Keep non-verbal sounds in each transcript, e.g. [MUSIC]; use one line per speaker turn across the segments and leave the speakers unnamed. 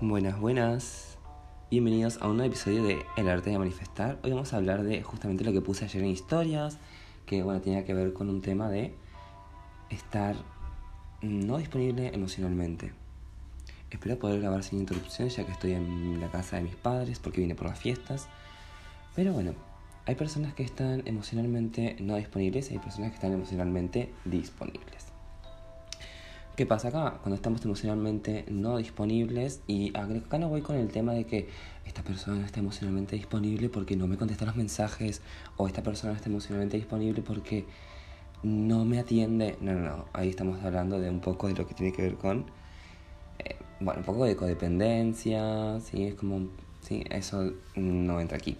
Buenas, buenas. Bienvenidos a un nuevo episodio de El arte de manifestar. Hoy vamos a hablar de justamente lo que puse ayer en historias, que bueno, tenía que ver con un tema de estar no disponible emocionalmente. Espero poder grabar sin interrupciones ya que estoy en la casa de mis padres porque vine por las fiestas. Pero bueno, hay personas que están emocionalmente no disponibles y hay personas que están emocionalmente disponibles. ¿Qué pasa acá? Cuando estamos emocionalmente no disponibles y acá no voy con el tema de que esta persona está emocionalmente disponible porque no me contesta los mensajes o esta persona está emocionalmente disponible porque no me atiende. No, no, no. Ahí estamos hablando de un poco de lo que tiene que ver con, eh, bueno, un poco de codependencia, ¿sí? Es como, sí, eso no entra aquí.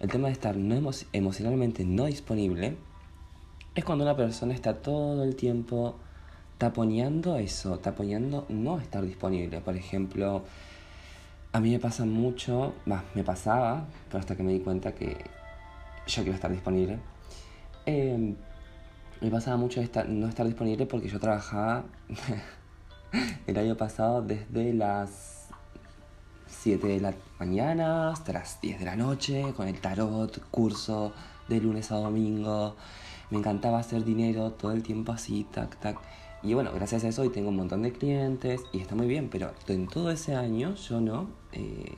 El tema de estar no emocionalmente no disponible es cuando una persona está todo el tiempo taponeando eso, taponeando no estar disponible. Por ejemplo, a mí me pasa mucho, va, me pasaba, pero hasta que me di cuenta que yo quiero estar disponible. Em, me pasaba mucho estar, no estar disponible porque yo trabajaba [LAUGHS] el año pasado desde las 7 de la mañana hasta las 10 de la noche con el tarot, curso de lunes a domingo. Me encantaba hacer dinero todo el tiempo así, tac, tac. Y bueno, gracias a eso hoy tengo un montón de clientes y está muy bien, pero en todo ese año yo no, eh,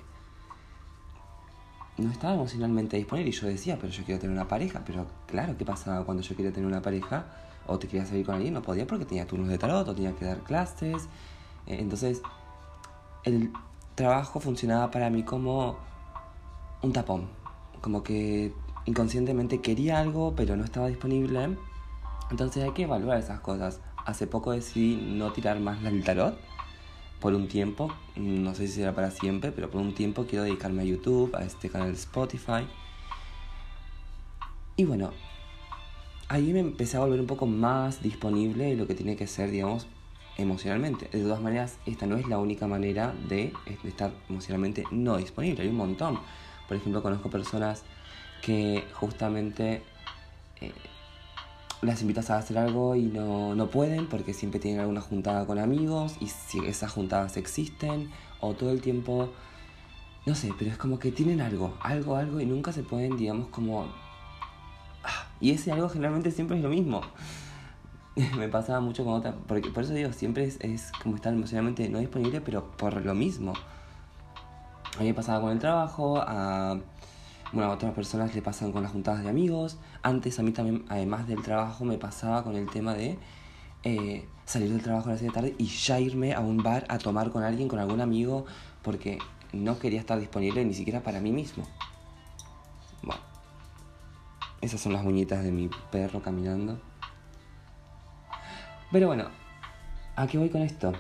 no estaba emocionalmente disponible y yo decía, pero yo quiero tener una pareja, pero claro, ¿qué pasaba cuando yo quería tener una pareja o te quería salir con alguien? No podía porque tenía turnos de tarot o tenía que dar clases. Eh, entonces, el trabajo funcionaba para mí como un tapón, como que inconscientemente quería algo, pero no estaba disponible. Entonces hay que evaluar esas cosas hace poco decidí no tirar más el tarot por un tiempo, no sé si será para siempre, pero por un tiempo quiero dedicarme a YouTube, a este canal de Spotify. Y bueno, ahí me empecé a volver un poco más disponible de lo que tiene que ser, digamos, emocionalmente. De todas maneras, esta no es la única manera de estar emocionalmente no disponible, hay un montón. Por ejemplo, conozco personas que justamente... Eh, las invitas a hacer algo y no, no pueden porque siempre tienen alguna juntada con amigos y si esas juntadas existen o todo el tiempo, no sé, pero es como que tienen algo, algo, algo y nunca se pueden, digamos, como... Ah, y ese algo generalmente siempre es lo mismo. [LAUGHS] me pasaba mucho con otra, porque por eso digo, siempre es, es como estar emocionalmente no disponible, pero por lo mismo. A mí me pasaba con el trabajo, a bueno, a otras personas le pasan con las juntadas de amigos. Antes a mí también, además del trabajo, me pasaba con el tema de eh, salir del trabajo a las 6 de tarde y ya irme a un bar a tomar con alguien, con algún amigo, porque no quería estar disponible ni siquiera para mí mismo. Bueno, esas son las uñitas de mi perro caminando. Pero bueno, ¿a qué voy con esto?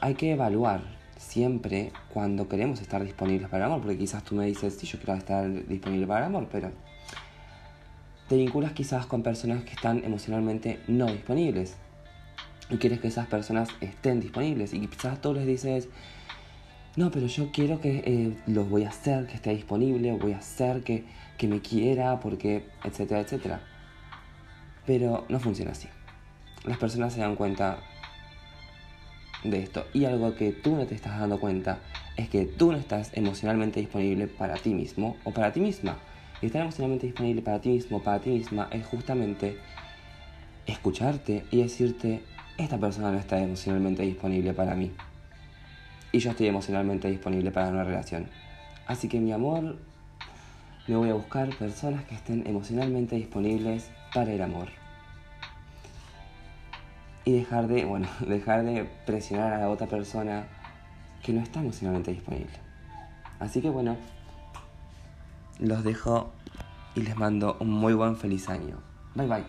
Hay que evaluar siempre cuando queremos estar disponibles para el amor, porque quizás tú me dices, sí, yo quiero estar disponible para el amor, pero te vinculas quizás con personas que están emocionalmente no disponibles y quieres que esas personas estén disponibles y quizás tú les dices, no, pero yo quiero que eh, los voy a hacer, que esté disponible, voy a hacer que, que me quiera, porque, etcétera, etcétera. Pero no funciona así. Las personas se dan cuenta de esto. Y algo que tú no te estás dando cuenta es que tú no estás emocionalmente disponible para ti mismo o para ti misma. Y estar emocionalmente disponible para ti mismo o para ti misma es justamente escucharte y decirte, esta persona no está emocionalmente disponible para mí. Y yo estoy emocionalmente disponible para una relación. Así que mi amor, me voy a buscar personas que estén emocionalmente disponibles para el amor y dejar de, bueno, [LAUGHS] dejar de presionar a la otra persona que no está emocionalmente disponible. Así que bueno, los dejo y les mando un muy buen feliz año. Bye bye.